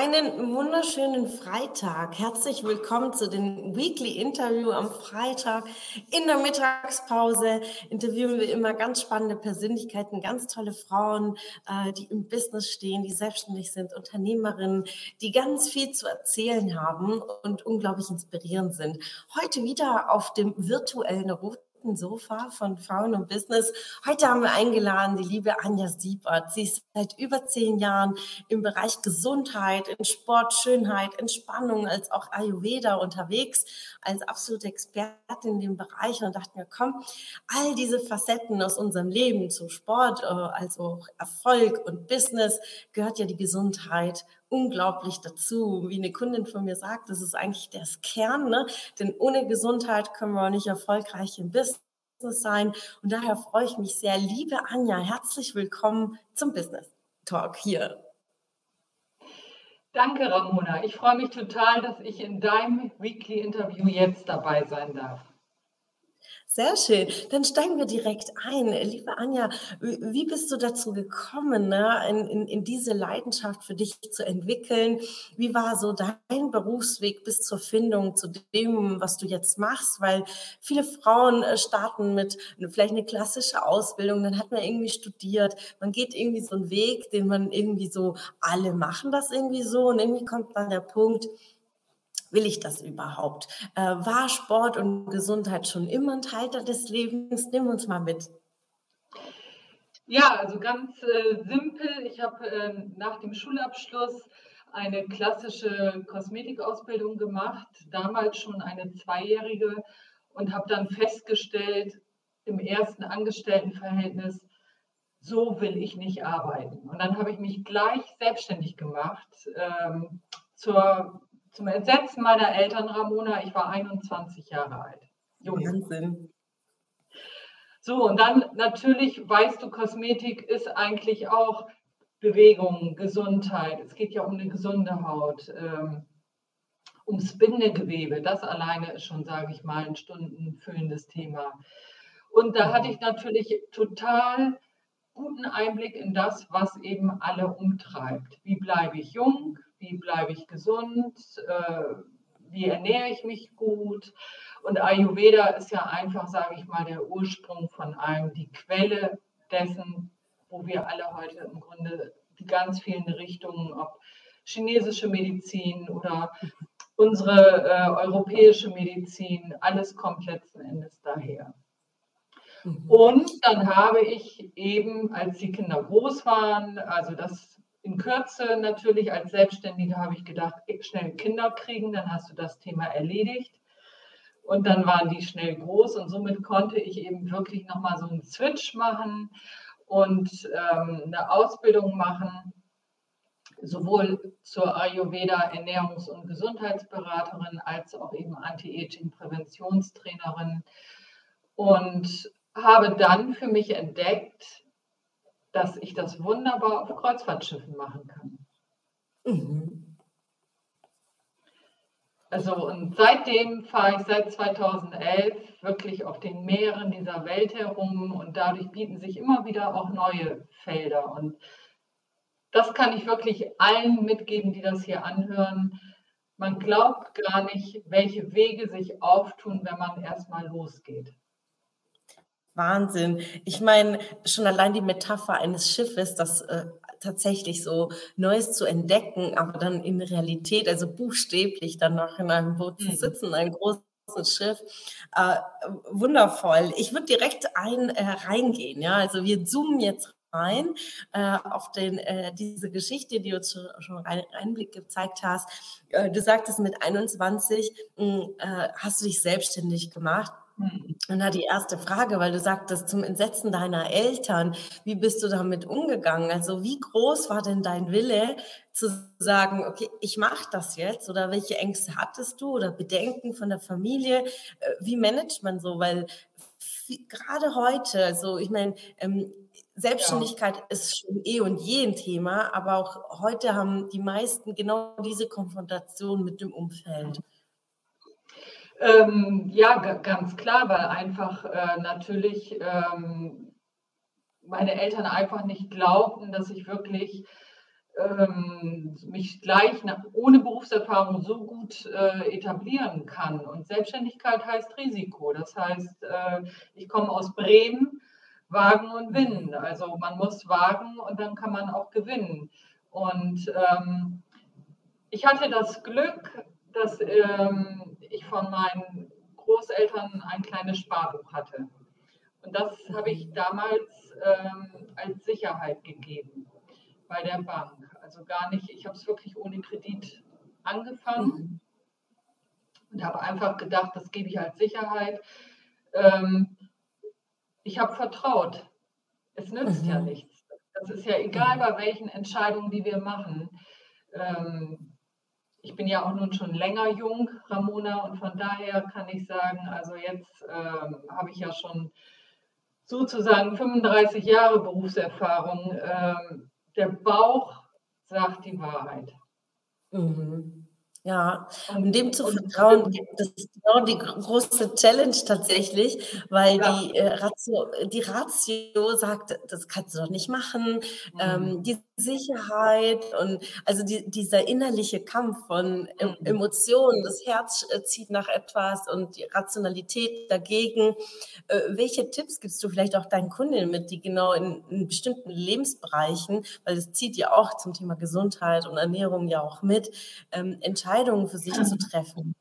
Einen wunderschönen Freitag. Herzlich willkommen zu dem Weekly Interview am Freitag. In der Mittagspause interviewen wir immer ganz spannende Persönlichkeiten, ganz tolle Frauen, äh, die im Business stehen, die selbstständig sind, Unternehmerinnen, die ganz viel zu erzählen haben und unglaublich inspirierend sind. Heute wieder auf dem virtuellen Rot Sofa von Frauen und Business. Heute haben wir eingeladen die liebe Anja Siebert. Sie ist seit über zehn Jahren im Bereich Gesundheit, in Sport, Schönheit, Entspannung, als auch Ayurveda unterwegs, als absolute Expertin in dem Bereich und dachte mir, komm, all diese Facetten aus unserem Leben zu Sport, also Erfolg und Business, gehört ja die Gesundheit unglaublich dazu. Wie eine Kundin von mir sagt, das ist eigentlich das Kern, ne? denn ohne Gesundheit können wir auch nicht erfolgreich im Business sein. Und daher freue ich mich sehr. Liebe Anja, herzlich willkommen zum Business Talk hier. Danke, Ramona. Ich freue mich total, dass ich in deinem Weekly Interview jetzt dabei sein darf. Sehr schön. Dann steigen wir direkt ein. Liebe Anja, wie bist du dazu gekommen, ne, in, in, in, diese Leidenschaft für dich zu entwickeln? Wie war so dein Berufsweg bis zur Findung zu dem, was du jetzt machst? Weil viele Frauen äh, starten mit vielleicht eine klassische Ausbildung, dann hat man irgendwie studiert, man geht irgendwie so einen Weg, den man irgendwie so, alle machen das irgendwie so und irgendwie kommt dann der Punkt, will ich das überhaupt? Äh, war Sport und Gesundheit schon immer ein Teil des Lebens? Nimm uns mal mit. Ja, also ganz äh, simpel. Ich habe äh, nach dem Schulabschluss eine klassische Kosmetikausbildung gemacht, damals schon eine zweijährige und habe dann festgestellt, im ersten Angestelltenverhältnis, so will ich nicht arbeiten. Und dann habe ich mich gleich selbstständig gemacht ähm, zur zum Entsetzen meiner Eltern, Ramona, ich war 21 Jahre alt. Wahnsinn. So, und dann natürlich, weißt du, Kosmetik ist eigentlich auch Bewegung, Gesundheit. Es geht ja um eine gesunde Haut, ähm, ums Bindegewebe. Das alleine ist schon, sage ich mal, ein stundenfüllendes Thema. Und da hatte ich natürlich total guten Einblick in das, was eben alle umtreibt. Wie bleibe ich jung? Wie bleibe ich gesund, äh, wie ernähre ich mich gut. Und Ayurveda ist ja einfach, sage ich mal, der Ursprung von allem, die Quelle dessen, wo wir alle heute im Grunde die ganz vielen Richtungen, ob chinesische Medizin oder unsere äh, europäische Medizin, alles kommt letzten Endes daher. Mhm. Und dann habe ich eben, als die Kinder groß waren, also das in Kürze natürlich als Selbstständige habe ich gedacht, schnell Kinder kriegen, dann hast du das Thema erledigt. Und dann waren die schnell groß und somit konnte ich eben wirklich nochmal so einen Switch machen und ähm, eine Ausbildung machen, sowohl zur Ayurveda Ernährungs- und Gesundheitsberaterin als auch eben Anti-Aging-Präventionstrainerin und habe dann für mich entdeckt, dass ich das wunderbar auf Kreuzfahrtschiffen machen kann. Mhm. Also und seitdem fahre ich seit 2011 wirklich auf den Meeren dieser Welt herum und dadurch bieten sich immer wieder auch neue Felder. Und das kann ich wirklich allen mitgeben, die das hier anhören. Man glaubt gar nicht, welche Wege sich auftun, wenn man erstmal losgeht. Wahnsinn. Ich meine, schon allein die Metapher eines Schiffes, das äh, tatsächlich so Neues zu entdecken, aber dann in Realität, also buchstäblich dann noch in einem Boot zu mhm. sitzen, ein großes Schiff. Äh, wundervoll. Ich würde direkt ein, äh, reingehen. Ja, also wir zoomen jetzt rein äh, auf den, äh, diese Geschichte, die du schon einen Einblick gezeigt hast. Äh, du sagtest, mit 21 mh, hm, äh, hast du dich selbstständig gemacht. Und da die erste Frage, weil du sagtest, zum Entsetzen deiner Eltern, wie bist du damit umgegangen? Also wie groß war denn dein Wille zu sagen, okay, ich mache das jetzt? Oder welche Ängste hattest du oder Bedenken von der Familie? Äh, wie managt man so? Weil gerade heute, also ich meine, ähm, Selbstständigkeit ja. ist schon eh und je ein Thema, aber auch heute haben die meisten genau diese Konfrontation mit dem Umfeld. Ähm, ja, ganz klar, weil einfach äh, natürlich ähm, meine Eltern einfach nicht glaubten, dass ich wirklich ähm, mich gleich nach, ohne Berufserfahrung so gut äh, etablieren kann. Und Selbstständigkeit heißt Risiko. Das heißt, äh, ich komme aus Bremen, wagen und winnen. Also man muss wagen und dann kann man auch gewinnen. Und ähm, ich hatte das Glück, dass ähm, ich von meinen Großeltern ein kleines Sparbuch hatte. Und das habe ich damals ähm, als Sicherheit gegeben bei der Bank. Also gar nicht, ich habe es wirklich ohne Kredit angefangen und habe einfach gedacht, das gebe ich als Sicherheit. Ähm, ich habe vertraut. Es nützt mhm. ja nichts. Das ist ja egal, bei welchen Entscheidungen, die wir machen. Ähm, ich bin ja auch nun schon länger jung, Ramona, und von daher kann ich sagen, also jetzt ähm, habe ich ja schon sozusagen 35 Jahre Berufserfahrung. Ähm, der Bauch sagt die Wahrheit. Mhm. Ja, um dem zu vertrauen, das ist genau die große Challenge tatsächlich, weil ja. die, äh, Ratio, die Ratio sagt, das kannst du doch nicht machen. Mhm. Ähm, die Sicherheit und also die, dieser innerliche Kampf von mhm. Emotionen, das Herz äh, zieht nach etwas und die Rationalität dagegen. Äh, welche Tipps gibst du vielleicht auch deinen Kundinnen mit, die genau in, in bestimmten Lebensbereichen, weil es zieht ja auch zum Thema Gesundheit und Ernährung ja auch mit, ähm, Entscheidungen für sich zu treffen?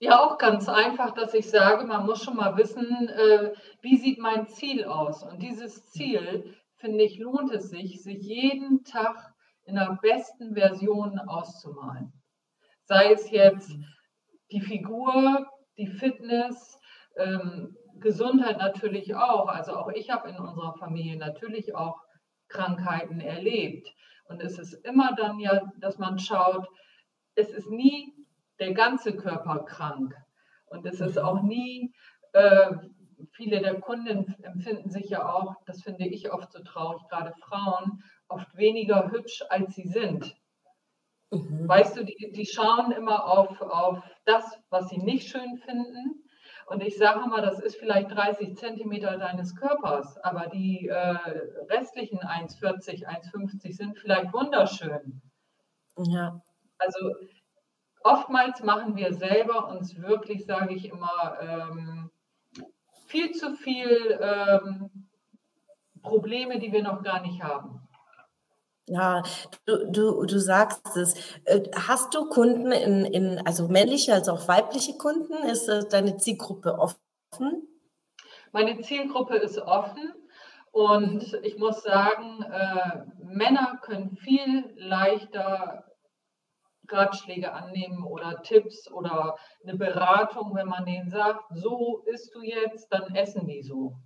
Ja, auch ganz einfach, dass ich sage, man muss schon mal wissen, äh, wie sieht mein Ziel aus? Und dieses Ziel finde ich, lohnt es sich, sich jeden Tag in der besten Version auszumalen. Sei es jetzt die Figur, die Fitness, ähm, Gesundheit natürlich auch. Also auch ich habe in unserer Familie natürlich auch Krankheiten erlebt. Und es ist immer dann ja, dass man schaut, es ist nie der ganze Körper krank. Und es ist auch nie äh, viele der Kunden empfinden sich ja auch, das finde ich oft so traurig, gerade Frauen, oft weniger hübsch, als sie sind. Mhm. Weißt du, die, die schauen immer auf, auf das, was sie nicht schön finden. Und ich sage mal, das ist vielleicht 30 Zentimeter deines Körpers, aber die äh, restlichen 1,40, 1,50 sind vielleicht wunderschön. Ja. Also oftmals machen wir selber uns wirklich, sage ich immer, ähm, viel zu viel ähm, Probleme, die wir noch gar nicht haben. Ja, du, du, du sagst es. Äh, hast du Kunden in, in, also männliche als auch weibliche Kunden? Ist deine Zielgruppe offen? Meine Zielgruppe ist offen und ich muss sagen, äh, Männer können viel leichter Ratschläge annehmen oder Tipps oder eine Beratung, wenn man denen sagt, so isst du jetzt, dann essen die so.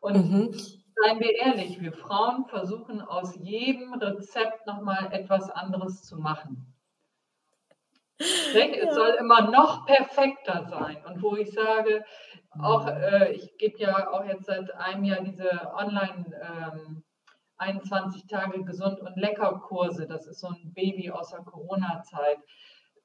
Und mhm. Seien wir ehrlich, wir Frauen versuchen aus jedem Rezept nochmal etwas anderes zu machen. Es soll immer noch perfekter sein. Und wo ich sage, auch äh, ich gebe ja auch jetzt seit einem Jahr diese Online- ähm, 21 Tage gesund und lecker Kurse. Das ist so ein Baby aus der Corona-Zeit.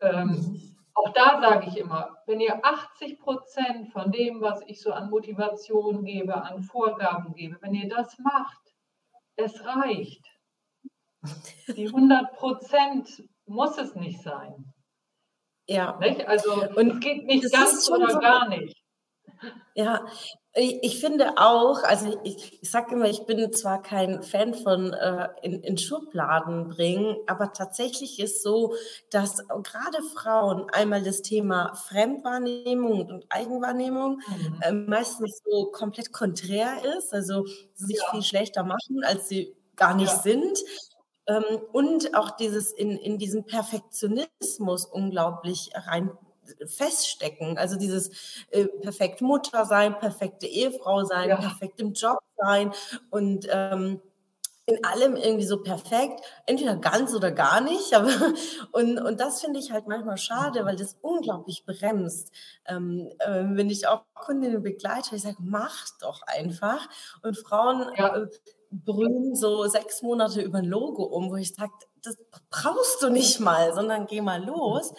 Ähm, auch da sage ich immer, wenn ihr 80 Prozent von dem, was ich so an Motivation gebe, an Vorgaben gebe, wenn ihr das macht, es reicht. Die 100 Prozent muss es nicht sein. Ja. Nicht? Also und es geht nicht ganz oder so, gar nicht. Ja, ich, finde auch, also ich, ich sage immer, ich bin zwar kein Fan von äh, in, in Schubladen bringen, aber tatsächlich ist so, dass gerade Frauen einmal das Thema Fremdwahrnehmung und Eigenwahrnehmung mhm. äh, meistens so komplett konträr ist, also sich ja. viel schlechter machen, als sie gar nicht ja. sind. Ähm, und auch dieses in, in diesen Perfektionismus unglaublich rein feststecken. Also dieses äh, perfekt Mutter sein, perfekte Ehefrau sein, ja. perfekt im Job sein und ähm, in allem irgendwie so perfekt, entweder ganz oder gar nicht. Aber, und, und das finde ich halt manchmal schade, weil das unglaublich bremst. Ähm, äh, wenn ich auch Kundinnen begleite, ich sage, mach doch einfach. Und Frauen ja. äh, brüllen so sechs Monate über ein Logo um, wo ich sage, das brauchst du nicht mal, sondern geh mal los.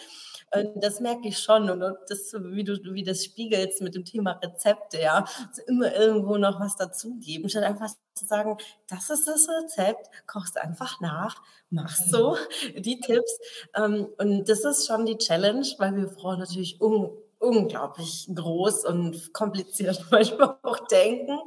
Und das merke ich schon. Und das, wie du wie das spiegelst mit dem Thema Rezepte, ja, also immer irgendwo noch was dazugeben, statt einfach zu sagen, das ist das Rezept, kochst einfach nach, machst so die Tipps. Ähm, und das ist schon die Challenge, weil wir Frauen natürlich un unglaublich groß und kompliziert manchmal auch denken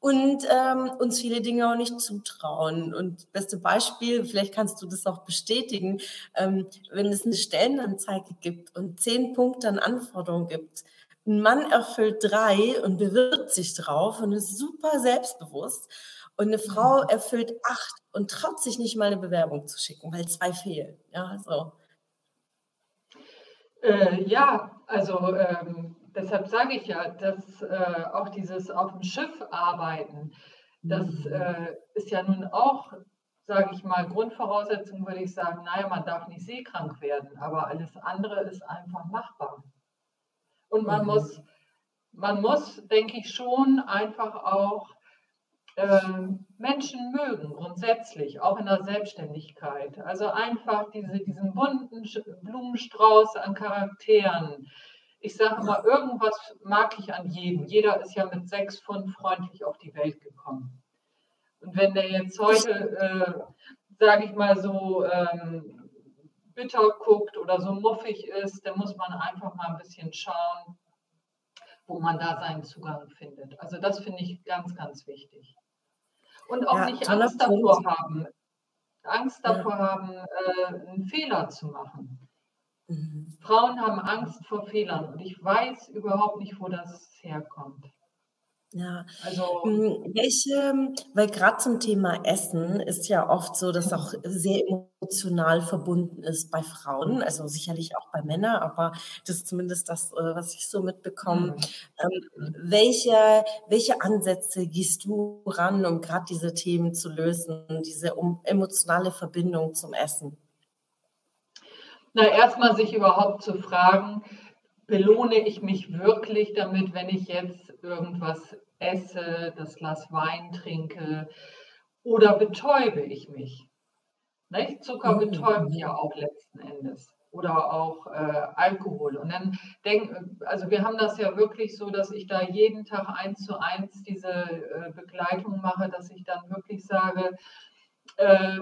und ähm, uns viele Dinge auch nicht zutrauen. Und beste Beispiel, vielleicht kannst du das auch bestätigen, ähm, wenn es eine Stellenanzeige gibt und zehn Punkte an Anforderungen gibt, ein Mann erfüllt drei und bewirbt sich drauf und ist super selbstbewusst. Und eine Frau mhm. erfüllt acht und traut sich nicht mal eine Bewerbung zu schicken, weil zwei fehlen. Ja, so. Äh, ja, also ähm, deshalb sage ich ja, dass äh, auch dieses auf dem Schiff arbeiten, das mhm. äh, ist ja nun auch, sage ich mal, Grundvoraussetzung, würde ich sagen, naja, man darf nicht seekrank werden, aber alles andere ist einfach machbar. Und man mhm. muss, man muss, denke ich, schon einfach auch äh, Menschen mögen, grundsätzlich, auch in der Selbstständigkeit. Also einfach diese, diesen bunten Blumenstrauß an Charakteren, ich sage mal, irgendwas mag ich an jedem. Jeder ist ja mit sechs Pfund freundlich auf die Welt gekommen. Und wenn der jetzt heute, äh, sage ich mal, so ähm, bitter guckt oder so muffig ist, dann muss man einfach mal ein bisschen schauen, wo man da seinen Zugang findet. Also das finde ich ganz, ganz wichtig. Und auch ja, nicht Angst davor haben, Angst davor ja. haben, äh, einen Fehler zu machen. Mhm. Frauen haben Angst vor Fehlern und ich weiß überhaupt nicht, wo das herkommt. Ja, also hm, welche, weil gerade zum Thema Essen ist ja oft so, dass auch sehr emotional verbunden ist bei Frauen, also sicherlich auch bei Männern, aber das ist zumindest das, äh, was ich so mitbekomme. Mhm. Ähm, welche, welche Ansätze gehst du ran, um gerade diese Themen zu lösen, diese emotionale Verbindung zum Essen? Na, erstmal sich überhaupt zu fragen, belohne ich mich wirklich damit, wenn ich jetzt irgendwas esse, das Glas Wein trinke oder betäube ich mich? Nicht? Zucker mhm. betäubt ja auch letzten Endes oder auch äh, Alkohol. Und dann denken, also wir haben das ja wirklich so, dass ich da jeden Tag eins zu eins diese äh, Begleitung mache, dass ich dann wirklich sage, äh,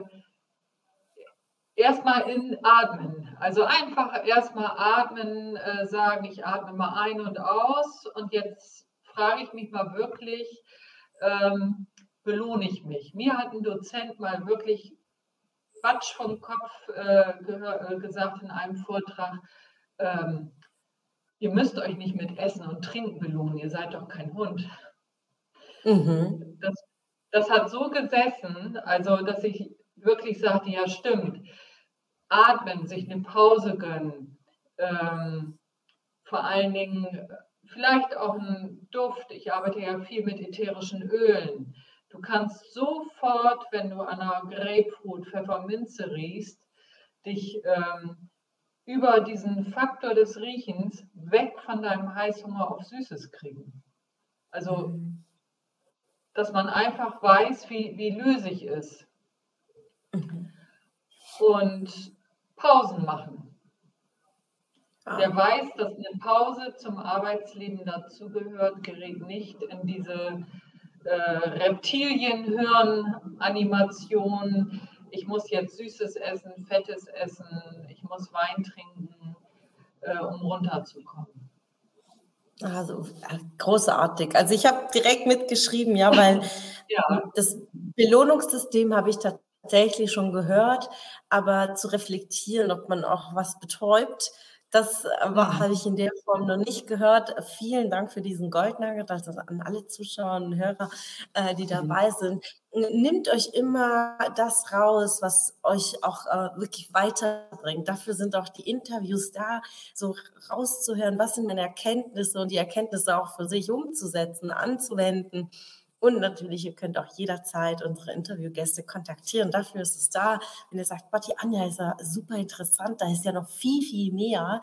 erstmal in Atmen. Also einfach erstmal atmen, äh, sagen, ich atme mal ein und aus. Und jetzt frage ich mich mal wirklich, ähm, belohne ich mich? Mir hat ein Dozent mal wirklich Quatsch vom Kopf äh, äh, gesagt in einem Vortrag. Ähm, ihr müsst euch nicht mit Essen und Trinken belohnen, ihr seid doch kein Hund. Mhm. Das, das hat so gesessen, also dass ich wirklich sagte, ja stimmt, atmen, sich eine Pause gönnen, ähm, vor allen Dingen vielleicht auch ein Duft. Ich arbeite ja viel mit ätherischen Ölen. Du kannst sofort, wenn du an einer Grapefruit, Pfefferminze riechst, dich ähm, über diesen Faktor des Riechens weg von deinem Heißhunger auf Süßes kriegen. Also, mhm. dass man einfach weiß, wie, wie lösig ist. Mhm. Und Pausen machen. Ah. Der weiß, dass eine Pause zum Arbeitsleben dazugehört, gerät nicht in diese äh, Reptilienhirn-Animation. Ich muss jetzt Süßes essen, Fettes essen, ich muss Wein trinken, äh, um runterzukommen. Also großartig. Also ich habe direkt mitgeschrieben, ja, weil ja. das Belohnungssystem habe ich tatsächlich schon gehört, aber zu reflektieren, ob man auch was betäubt, das mhm. habe ich in der Form noch nicht gehört. Vielen Dank für diesen Goldnugget, also an alle Zuschauer und Hörer, äh, die mhm. dabei sind. nimmt euch immer das raus, was euch auch äh, wirklich weiterbringt. Dafür sind auch die Interviews da, so rauszuhören, was sind meine Erkenntnisse und die Erkenntnisse auch für sich umzusetzen, anzuwenden. Und natürlich, ihr könnt auch jederzeit unsere Interviewgäste kontaktieren. Dafür ist es da. Wenn ihr sagt, Boah, die Anja ist ja super interessant, da ist ja noch viel, viel mehr,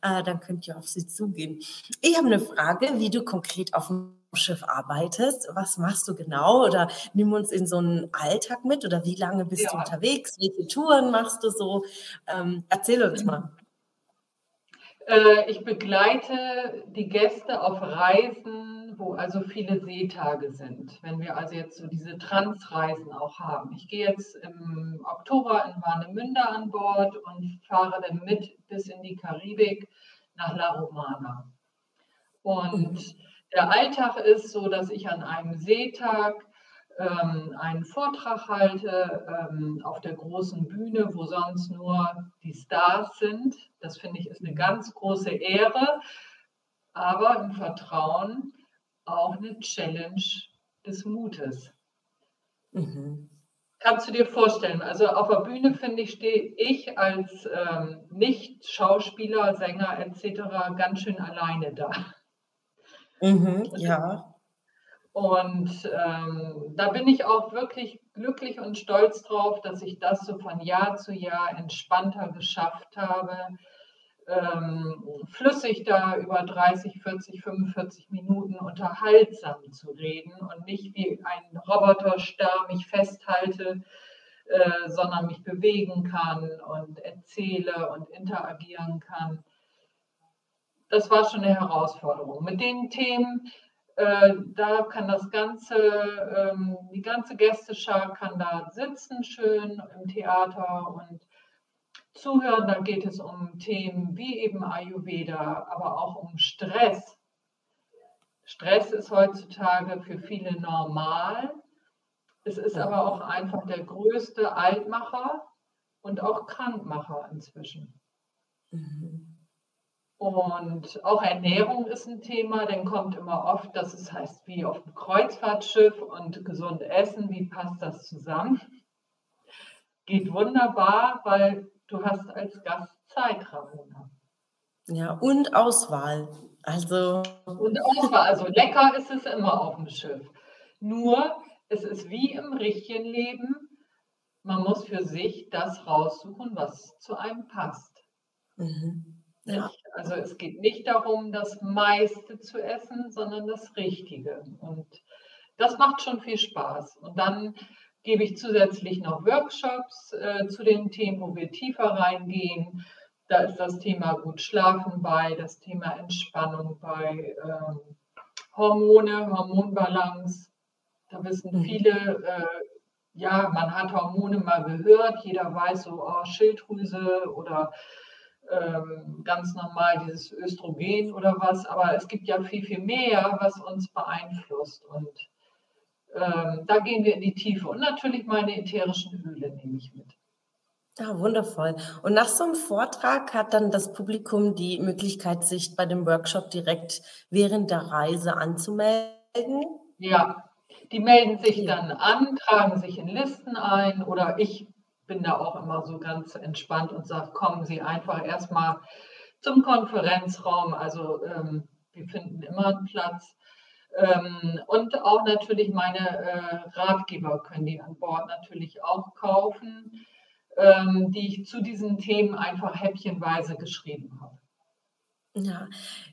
äh, dann könnt ihr auf sie zugehen. Ich habe eine Frage, wie du konkret auf dem Schiff arbeitest. Was machst du genau? Oder nimm uns in so einen Alltag mit oder wie lange bist ja. du unterwegs? Welche Touren machst du so? Ähm, erzähl uns mal. Äh, ich begleite die Gäste auf Reisen, wo also viele Seetage sind. Wenn wir also jetzt so diese Transreisen auch haben. Ich gehe jetzt im Oktober in Warnemünde an Bord und fahre dann mit bis in die Karibik nach La Romana. Und. Der Alltag ist so, dass ich an einem Seetag ähm, einen Vortrag halte ähm, auf der großen Bühne, wo sonst nur die Stars sind. Das finde ich ist eine ganz große Ehre, aber im Vertrauen auch eine Challenge des Mutes. Mhm. Kannst du dir vorstellen, also auf der Bühne finde ich, stehe ich als ähm, Nicht-Schauspieler, Sänger etc. ganz schön alleine da. Mhm, ja. Und ähm, da bin ich auch wirklich glücklich und stolz drauf, dass ich das so von Jahr zu Jahr entspannter geschafft habe, ähm, flüssig da über 30, 40, 45 Minuten unterhaltsam zu reden und nicht wie ein Roboterstar mich festhalte, äh, sondern mich bewegen kann und erzähle und interagieren kann das war schon eine Herausforderung. Mit den Themen, äh, da kann das ganze, ähm, die ganze Gästeschar kann da sitzen schön im Theater und zuhören. Da geht es um Themen wie eben Ayurveda, aber auch um Stress. Stress ist heutzutage für viele normal. Es ist aber auch einfach der größte Altmacher und auch Krankmacher inzwischen. Und auch Ernährung ist ein Thema, denn kommt immer oft, dass es heißt, wie auf dem Kreuzfahrtschiff und gesund essen, wie passt das zusammen? Geht wunderbar, weil du hast als Gast Zeit, Ramona. Ja, und Auswahl. Also. Und Auswahl. Also lecker ist es immer auf dem Schiff. Nur, es ist wie im richtigen Leben. Man muss für sich das raussuchen, was zu einem passt. Mhm. Ja. Also es geht nicht darum, das meiste zu essen, sondern das Richtige. Und das macht schon viel Spaß. Und dann gebe ich zusätzlich noch Workshops äh, zu den Themen, wo wir tiefer reingehen. Da ist das Thema gut schlafen bei, das Thema Entspannung bei, ähm, Hormone, Hormonbalance. Da wissen mhm. viele, äh, ja, man hat Hormone mal gehört, jeder weiß so, oh, Schilddrüse oder ähm, ganz normal dieses Östrogen oder was, aber es gibt ja viel, viel mehr, was uns beeinflusst. Und ähm, da gehen wir in die Tiefe. Und natürlich meine ätherischen Öle nehme ich mit. Ja, wundervoll. Und nach so einem Vortrag hat dann das Publikum die Möglichkeit, sich bei dem Workshop direkt während der Reise anzumelden? Ja, die melden sich dann an, tragen sich in Listen ein oder ich bin da auch immer so ganz entspannt und sage, kommen Sie einfach erstmal zum Konferenzraum. Also ähm, wir finden immer einen Platz. Ähm, und auch natürlich meine äh, Ratgeber können die an Bord natürlich auch kaufen, ähm, die ich zu diesen Themen einfach häppchenweise geschrieben habe. Ja,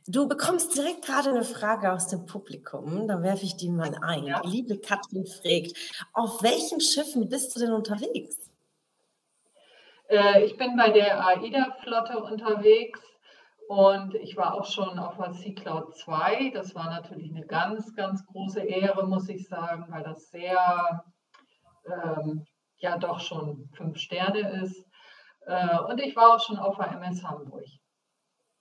du bekommst direkt gerade eine Frage aus dem Publikum. Da werfe ich die mal ein. Ja. Liebe Katrin fragt, auf welchen Schiffen bist du denn unterwegs? Äh, ich bin bei der AIDA-Flotte unterwegs und ich war auch schon auf der Sea Cloud 2. Das war natürlich eine ganz, ganz große Ehre, muss ich sagen, weil das sehr, ähm, ja doch schon fünf Sterne ist. Äh, und ich war auch schon auf der MS Hamburg.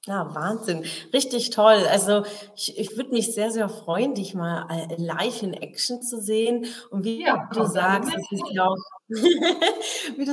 Ja, Wahnsinn. Richtig toll. Also ich, ich würde mich sehr, sehr freuen, dich mal äh, live in Action zu sehen. Und wie ja, du sagst, es ist ja auch, wie du